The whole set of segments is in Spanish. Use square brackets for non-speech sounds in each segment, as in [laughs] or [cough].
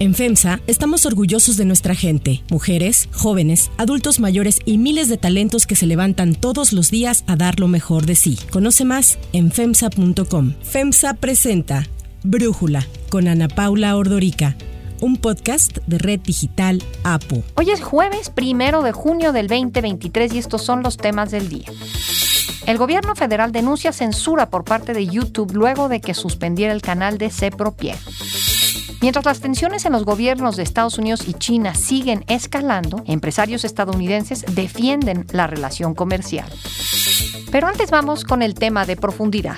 En FEMSA estamos orgullosos de nuestra gente, mujeres, jóvenes, adultos mayores y miles de talentos que se levantan todos los días a dar lo mejor de sí. Conoce más en FEMSA.com. FEMSA presenta Brújula con Ana Paula Ordorica un podcast de Red Digital APO. Hoy es jueves primero de junio del 2023 y estos son los temas del día. El gobierno federal denuncia censura por parte de YouTube luego de que suspendiera el canal de Cepropie. Mientras las tensiones en los gobiernos de Estados Unidos y China siguen escalando, empresarios estadounidenses defienden la relación comercial. Pero antes vamos con el tema de profundidad.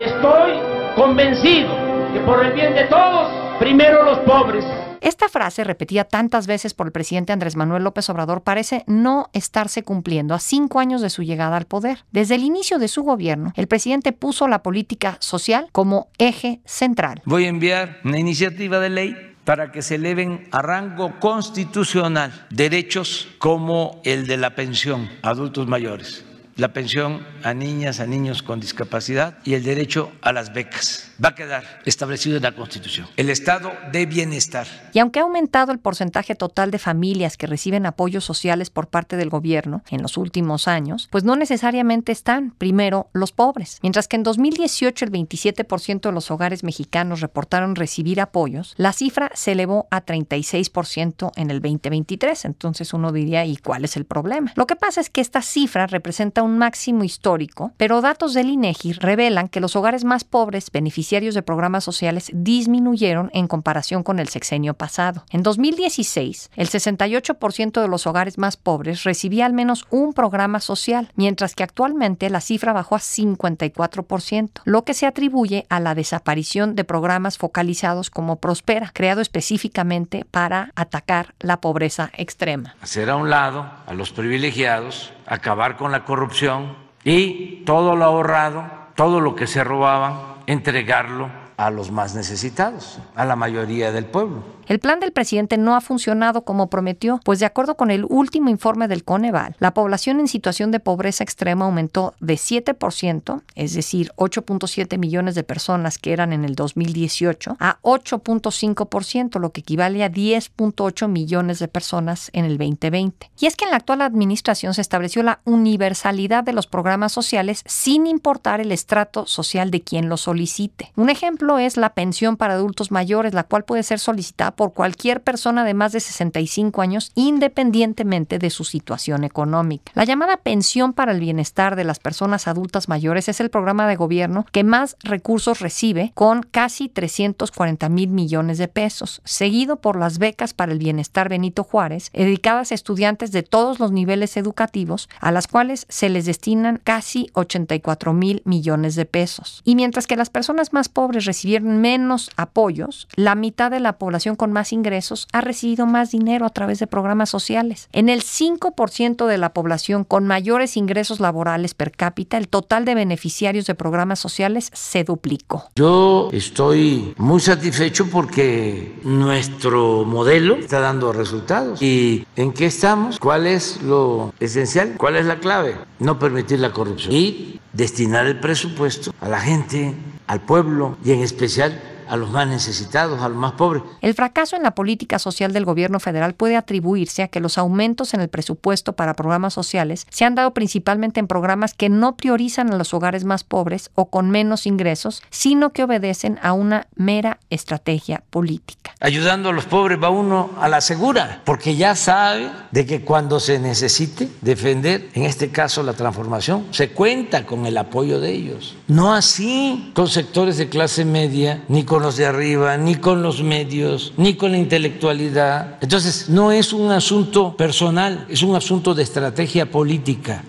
Estoy convencido que por el bien de todos, primero los pobres esta frase, repetida tantas veces por el presidente Andrés Manuel López Obrador, parece no estarse cumpliendo a cinco años de su llegada al poder. Desde el inicio de su gobierno, el presidente puso la política social como eje central. Voy a enviar una iniciativa de ley para que se eleven a rango constitucional derechos como el de la pensión a adultos mayores la pensión a niñas, a niños con discapacidad y el derecho a las becas. Va a quedar establecido en la Constitución. El estado de bienestar. Y aunque ha aumentado el porcentaje total de familias que reciben apoyos sociales por parte del gobierno en los últimos años, pues no necesariamente están primero los pobres. Mientras que en 2018 el 27% de los hogares mexicanos reportaron recibir apoyos, la cifra se elevó a 36% en el 2023. Entonces uno diría, ¿y cuál es el problema? Lo que pasa es que esta cifra representa un máximo histórico, pero datos del INEGI revelan que los hogares más pobres beneficiarios de programas sociales disminuyeron en comparación con el sexenio pasado. En 2016, el 68% de los hogares más pobres recibía al menos un programa social, mientras que actualmente la cifra bajó a 54%, lo que se atribuye a la desaparición de programas focalizados como Prospera, creado específicamente para atacar la pobreza extrema. Hacer a un lado a los privilegiados acabar con la corrupción y todo lo ahorrado, todo lo que se robaban, entregarlo a los más necesitados, a la mayoría del pueblo. El plan del presidente no ha funcionado como prometió, pues de acuerdo con el último informe del Coneval, la población en situación de pobreza extrema aumentó de 7%, es decir, 8.7 millones de personas que eran en el 2018, a 8.5%, lo que equivale a 10.8 millones de personas en el 2020. Y es que en la actual administración se estableció la universalidad de los programas sociales sin importar el estrato social de quien lo solicite. Un ejemplo es la pensión para adultos mayores, la cual puede ser solicitada por cualquier persona de más de 65 años independientemente de su situación económica. La llamada pensión para el bienestar de las personas adultas mayores es el programa de gobierno que más recursos recibe con casi 340 mil millones de pesos, seguido por las becas para el bienestar Benito Juárez, dedicadas a estudiantes de todos los niveles educativos, a las cuales se les destinan casi 84 mil millones de pesos. Y mientras que las personas más pobres recibieron menos apoyos, la mitad de la población con más ingresos ha recibido más dinero a través de programas sociales. En el 5% de la población con mayores ingresos laborales per cápita, el total de beneficiarios de programas sociales se duplicó. Yo estoy muy satisfecho porque nuestro modelo está dando resultados. ¿Y en qué estamos? ¿Cuál es lo esencial? ¿Cuál es la clave? No permitir la corrupción y destinar el presupuesto a la gente, al pueblo y en especial a los más necesitados, a los más pobres. El fracaso en la política social del gobierno federal puede atribuirse a que los aumentos en el presupuesto para programas sociales se han dado principalmente en programas que no priorizan a los hogares más pobres o con menos ingresos, sino que obedecen a una mera estrategia política. Ayudando a los pobres va uno a la segura, porque ya sabe de que cuando se necesite defender, en este caso la transformación, se cuenta con el apoyo de ellos. No así con sectores de clase media ni con con los de arriba, ni con los medios, ni con la intelectualidad. Entonces, no es un asunto personal, es un asunto de estrategia política.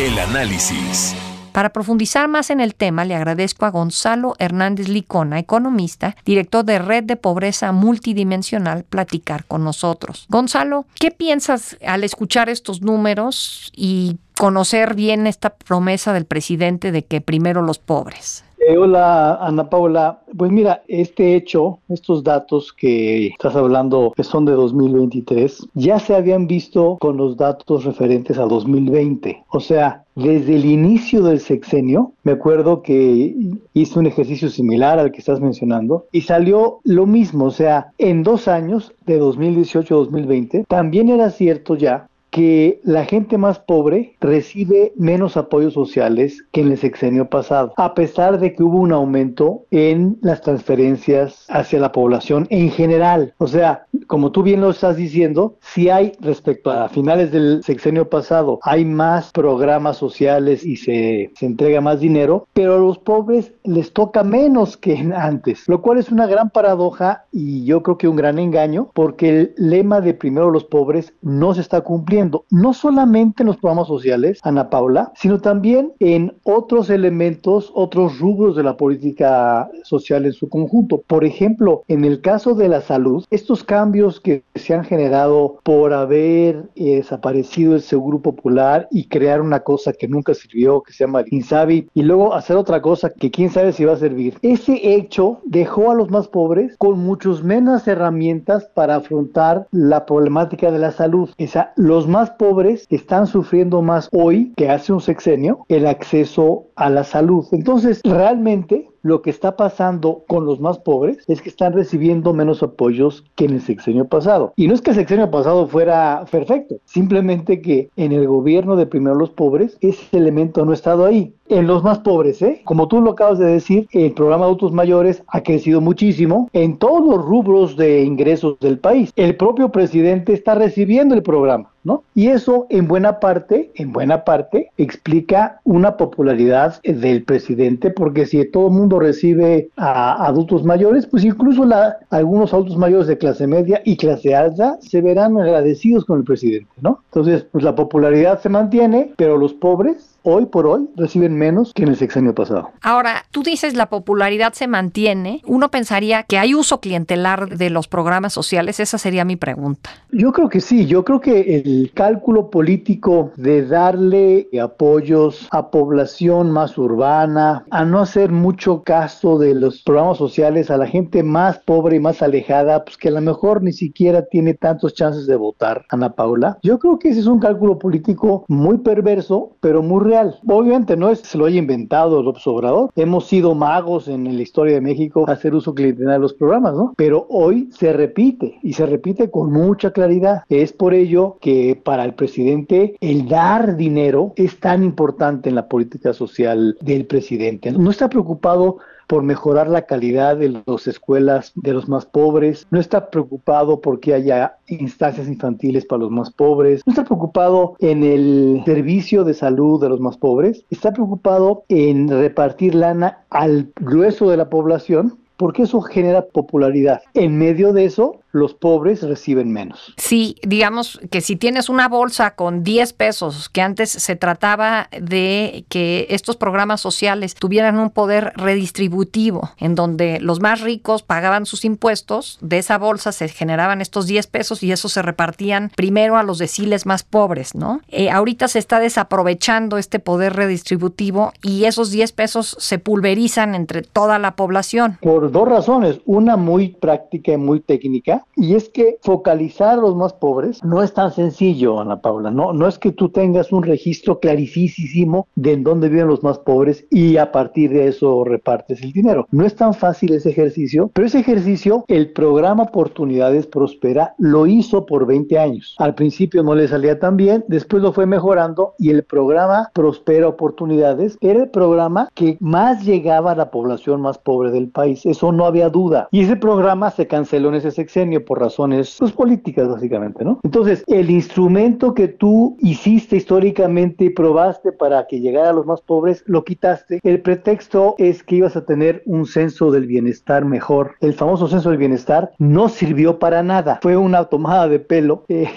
El análisis. Para profundizar más en el tema, le agradezco a Gonzalo Hernández Licona, economista, director de Red de Pobreza Multidimensional, platicar con nosotros. Gonzalo, ¿qué piensas al escuchar estos números y conocer bien esta promesa del presidente de que primero los pobres? Eh, hola, Ana Paula. Pues mira, este hecho, estos datos que estás hablando, que son de 2023, ya se habían visto con los datos referentes a 2020. O sea, desde el inicio del sexenio, me acuerdo que hice un ejercicio similar al que estás mencionando y salió lo mismo, o sea, en dos años, de 2018 a 2020, también era cierto ya que la gente más pobre recibe menos apoyos sociales que en el sexenio pasado, a pesar de que hubo un aumento en las transferencias hacia la población en general. O sea, como tú bien lo estás diciendo, si hay respecto a finales del sexenio pasado, hay más programas sociales y se, se entrega más dinero, pero a los pobres les toca menos que antes, lo cual es una gran paradoja y yo creo que un gran engaño, porque el lema de primero los pobres no se está cumpliendo no solamente en los programas sociales, Ana Paula, sino también en otros elementos, otros rubros de la política social en su conjunto. Por ejemplo, en el caso de la salud, estos cambios que se han generado por haber eh, desaparecido el Seguro Popular y crear una cosa que nunca sirvió, que se llama Insabi, y luego hacer otra cosa que quién sabe si va a servir. Ese hecho dejó a los más pobres con muchas menos herramientas para afrontar la problemática de la salud. O sea, los más pobres están sufriendo más hoy que hace un sexenio el acceso a la salud. Entonces, realmente lo que está pasando con los más pobres es que están recibiendo menos apoyos que en el sexenio pasado. Y no es que el sexenio pasado fuera perfecto, simplemente que en el gobierno de primero los pobres ese elemento no ha estado ahí. En los más pobres, ¿eh? como tú lo acabas de decir, el programa de adultos mayores ha crecido muchísimo en todos los rubros de ingresos del país. El propio presidente está recibiendo el programa. ¿No? Y eso en buena parte, en buena parte, explica una popularidad del presidente, porque si todo el mundo recibe a adultos mayores, pues incluso la, algunos adultos mayores de clase media y clase alta se verán agradecidos con el presidente, ¿no? Entonces, pues la popularidad se mantiene, pero los pobres hoy por hoy reciben menos que en el sexenio pasado. Ahora, tú dices la popularidad se mantiene. Uno pensaría que hay uso clientelar de los programas sociales. Esa sería mi pregunta. Yo creo que sí. Yo creo que el cálculo político de darle apoyos a población más urbana, a no hacer mucho caso de los programas sociales a la gente más pobre y más alejada, pues que a lo mejor ni siquiera tiene tantos chances de votar, Ana Paula. Yo creo que ese es un cálculo político muy perverso, pero muy real Obviamente no es que se lo haya inventado López Obrador. Hemos sido magos en la historia de México hacer uso clientelar de los programas, ¿no? Pero hoy se repite y se repite con mucha claridad. Es por ello que para el presidente el dar dinero es tan importante en la política social del presidente. No está preocupado por mejorar la calidad de las escuelas de los más pobres, no está preocupado porque haya instancias infantiles para los más pobres, no está preocupado en el servicio de salud de los más pobres, está preocupado en repartir lana al grueso de la población porque eso genera popularidad. En medio de eso, los pobres reciben menos. Sí, digamos que si tienes una bolsa con 10 pesos, que antes se trataba de que estos programas sociales tuvieran un poder redistributivo, en donde los más ricos pagaban sus impuestos, de esa bolsa se generaban estos 10 pesos y eso se repartían primero a los deciles más pobres, ¿no? Eh, ahorita se está desaprovechando este poder redistributivo y esos 10 pesos se pulverizan entre toda la población. Por dos razones, una muy práctica y muy técnica, y es que focalizar a los más pobres no es tan sencillo, Ana Paula. No, no es que tú tengas un registro clarísimo de en dónde viven los más pobres y a partir de eso repartes el dinero. No es tan fácil ese ejercicio, pero ese ejercicio, el programa Oportunidades Prospera lo hizo por 20 años. Al principio no le salía tan bien, después lo fue mejorando y el programa Prospera Oportunidades era el programa que más llegaba a la población más pobre del país. Eso no había duda. Y ese programa se canceló en ese sexenio por razones pues, políticas, básicamente, ¿no? Entonces, el instrumento que tú hiciste históricamente y probaste para que llegara a los más pobres, lo quitaste. El pretexto es que ibas a tener un censo del bienestar mejor. El famoso censo del bienestar no sirvió para nada. Fue una tomada de pelo. [laughs] Eh,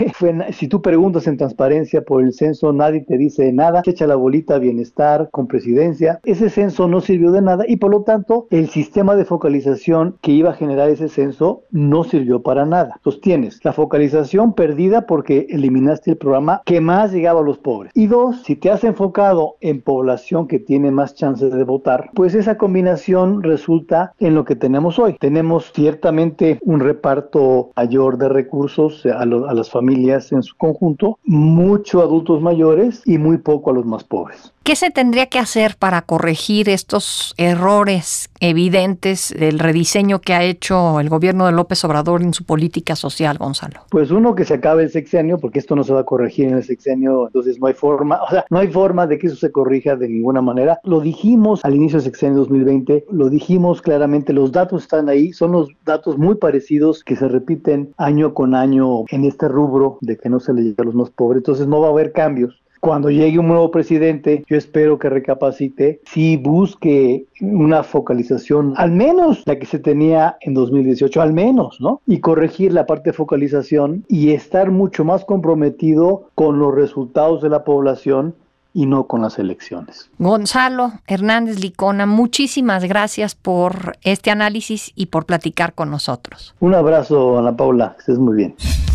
si tú preguntas en transparencia por el censo, nadie te dice nada. Se echa la bolita bienestar con presidencia. Ese censo no sirvió de nada y por lo tanto el sistema de focalización que iba a generar ese censo no sirvió para nada. Entonces tienes la focalización perdida porque eliminaste el programa que más llegaba a los pobres. Y dos, si te has enfocado en población que tiene más chances de votar, pues esa combinación resulta en lo que tenemos hoy. Tenemos ciertamente un reparto mayor de recursos a, a las familias en su conjunto, mucho adultos mayores y muy poco a los más pobres. ¿Qué se tendría que hacer para corregir estos errores evidentes del rediseño que ha hecho el gobierno de López Obrador en su política social, Gonzalo? Pues uno que se acabe el sexenio, porque esto no se va a corregir en el sexenio, entonces no hay forma, o sea, no hay forma de que eso se corrija de ninguna manera. Lo dijimos al inicio del sexenio 2020, lo dijimos claramente, los datos están ahí, son los datos muy parecidos que se repiten año con año en este rubro de que no se le llega a los más pobres, entonces no va a haber cambios cuando llegue un nuevo presidente, yo espero que recapacite, si busque una focalización, al menos la que se tenía en 2018, al menos, ¿no? Y corregir la parte de focalización y estar mucho más comprometido con los resultados de la población y no con las elecciones. Gonzalo Hernández Licona, muchísimas gracias por este análisis y por platicar con nosotros. Un abrazo, Ana Paula, estés muy bien.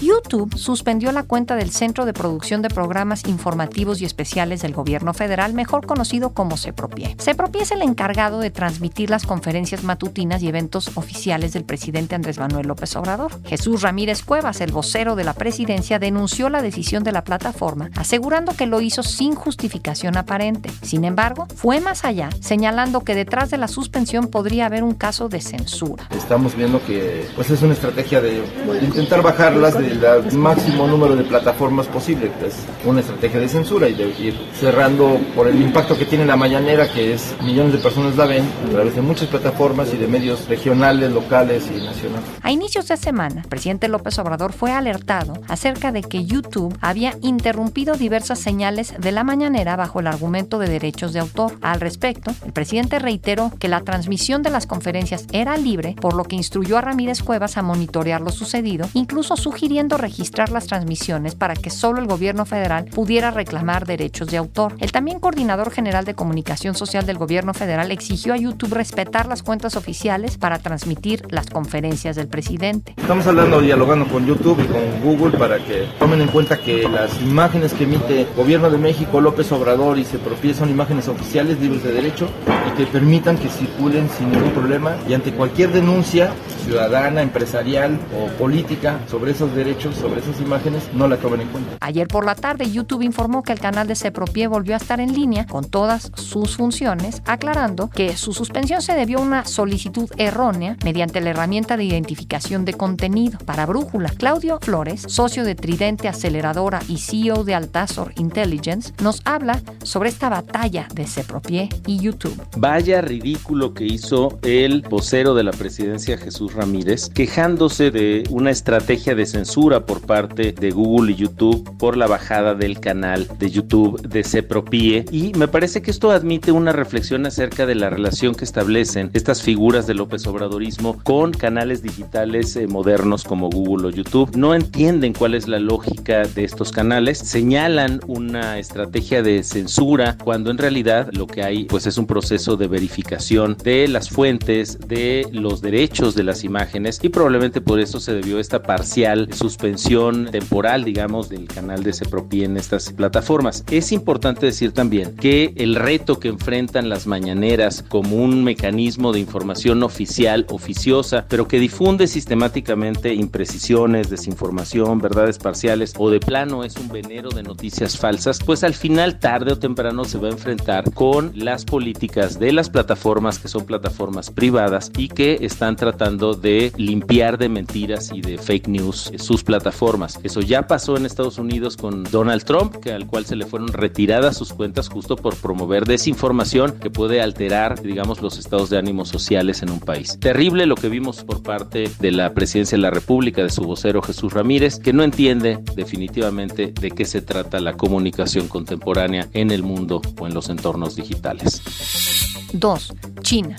YouTube suspendió la cuenta del Centro de Producción de Programas Informativos y Especiales del Gobierno Federal, mejor conocido como CEPROPIE. CEPROPIE es el encargado de transmitir las conferencias matutinas y eventos oficiales del presidente Andrés Manuel López Obrador. Jesús Ramírez Cuevas, el vocero de la presidencia, denunció la decisión de la plataforma, asegurando que lo hizo sin justificación aparente. Sin embargo, fue más allá, señalando que detrás de la suspensión podría haber un caso de censura. Estamos viendo que pues, es una estrategia de intentar bajarlas de el máximo número de plataformas posible. Es una estrategia de censura y de ir cerrando por el impacto que tiene la mañanera, que es millones de personas la ven a través de muchas plataformas y de medios regionales, locales y nacionales. A inicios de semana, el presidente López Obrador fue alertado acerca de que YouTube había interrumpido diversas señales de la mañanera bajo el argumento de derechos de autor. Al respecto, el presidente reiteró que la transmisión de las conferencias era libre, por lo que instruyó a Ramírez Cuevas a monitorear lo sucedido, incluso sugiriendo registrar las transmisiones para que solo el gobierno federal pudiera reclamar derechos de autor. El también coordinador general de comunicación social del gobierno federal exigió a YouTube respetar las cuentas oficiales para transmitir las conferencias del presidente. Estamos hablando, dialogando con YouTube y con Google para que tomen en cuenta que las imágenes que emite Gobierno de México, López Obrador y se propie son imágenes oficiales libres de derecho y que permitan que circulen sin ningún problema y ante cualquier denuncia ciudadana, empresarial o política sobre esos derechos sobre esas imágenes no la toman en cuenta. Ayer por la tarde, YouTube informó que el canal de Cepropie volvió a estar en línea con todas sus funciones, aclarando que su suspensión se debió a una solicitud errónea mediante la herramienta de identificación de contenido. Para Brújula, Claudio Flores, socio de Tridente Aceleradora y CEO de Altazor Intelligence, nos habla sobre esta batalla de Cepropie y YouTube. Vaya ridículo que hizo el vocero de la presidencia Jesús Ramírez, quejándose de una estrategia de censura por parte de Google y YouTube por la bajada del canal de YouTube de Cepropie y me parece que esto admite una reflexión acerca de la relación que establecen estas figuras del López Obradorismo con canales digitales eh, modernos como Google o YouTube. No entienden cuál es la lógica de estos canales, señalan una estrategia de censura cuando en realidad lo que hay pues es un proceso de verificación de las fuentes, de los derechos de las imágenes. Y probablemente por eso se debió esta parcial suspensión temporal, digamos, del canal de Cepropie en estas plataformas. Es importante decir también que el reto que enfrentan las mañaneras como un mecanismo de información oficial, oficiosa, pero que difunde sistemáticamente imprecisiones, desinformación, verdades parciales o de plano es un venero de noticias falsas, pues al final, tarde o temprano, se va a enfrentar con las políticas de las plataformas que son plataformas privadas y que están tratando de limpiar de mentiras y de fake news sus sus plataformas. Eso ya pasó en Estados Unidos con Donald Trump, que al cual se le fueron retiradas sus cuentas justo por promover desinformación que puede alterar, digamos, los estados de ánimo sociales en un país. Terrible lo que vimos por parte de la presidencia de la República, de su vocero Jesús Ramírez, que no entiende definitivamente de qué se trata la comunicación contemporánea en el mundo o en los entornos digitales. 2. China.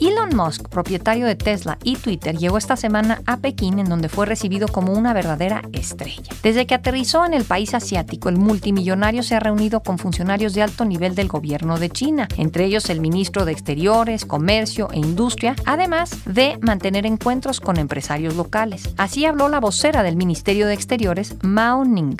Elon Musk, propietario de Tesla y Twitter, llegó esta semana a Pekín en donde fue recibido como una verdadera estrella. Desde que aterrizó en el país asiático, el multimillonario se ha reunido con funcionarios de alto nivel del gobierno de China, entre ellos el ministro de Exteriores, Comercio e Industria, además de mantener encuentros con empresarios locales. Así habló la vocera del Ministerio de Exteriores, Mao Ning.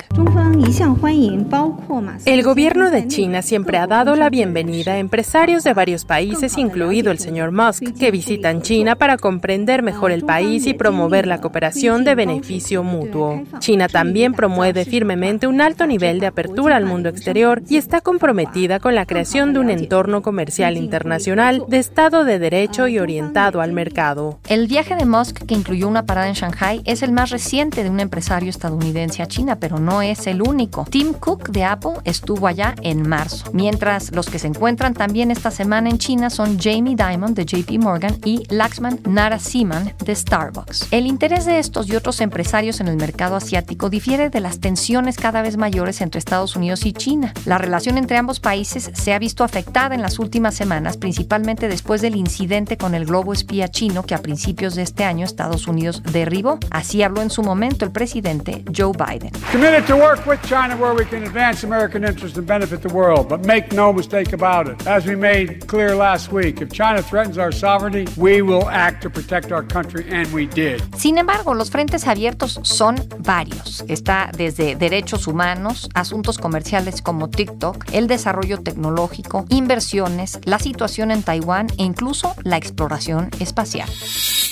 El gobierno de China siempre ha dado la bienvenida a empresarios de varios países, incluido el señor Musk, que visitan China para comprender mejor el país y promover la cooperación de beneficio mutuo. China también promueve firmemente un alto nivel de apertura al mundo exterior y está comprometida con la creación de un entorno comercial internacional de Estado de Derecho y orientado al mercado. El viaje de Musk, que incluyó una parada en Shanghai, es el más reciente de un empresario estadounidense a China, pero no es el único. Tim Cook de Apple estuvo allá en marzo, mientras los que se encuentran también esta semana en China son Jamie Dimon de JP Morgan y Laxman Narasimhan de Starbucks. El interés de estos y otros empresarios en el mercado asiático difiere de las tensiones cada vez mayores entre Estados Unidos y China. La relación entre ambos países se ha visto afectada en las últimas semanas, principalmente después del incidente con el globo espía chino que a principios de este año Estados Unidos derribó. Así habló en su momento el presidente Joe Biden. Committed to work with China where we can advance American interests and benefit the world, but make no mistake about it. As we made last week, if China threatens our sovereignty, we will act to protect our country, and we did. Sin embargo, los frentes abiertos son varios. Está desde derechos humanos, asuntos comerciales como TikTok, el desarrollo tecnológico, inversiones, la situación en Taiwán e incluso la exploración espacial.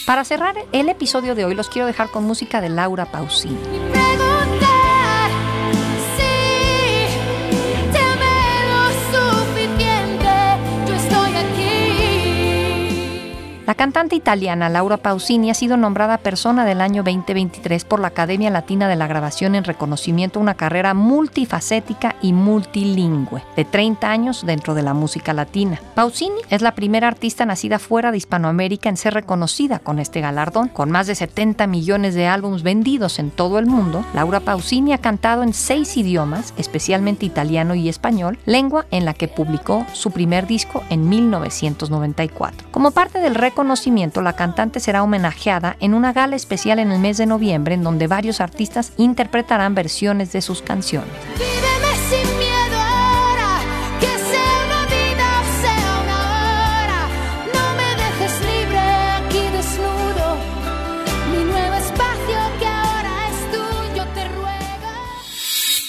Para cerrar el episodio de hoy los quiero dejar con música de Laura Pausini. La cantante italiana Laura Pausini ha sido nombrada persona del año 2023 por la Academia Latina de la Grabación en reconocimiento a una carrera multifacética y multilingüe de 30 años dentro de la música latina. Pausini es la primera artista nacida fuera de Hispanoamérica en ser reconocida con este galardón. Con más de 70 millones de álbumes vendidos en todo el mundo, Laura Pausini ha cantado en seis idiomas, especialmente italiano y español, lengua en la que publicó su primer disco en 1994. Como parte del reconocimiento, la cantante será homenajeada en una gala especial en el mes de noviembre en donde varios artistas interpretarán versiones de sus canciones.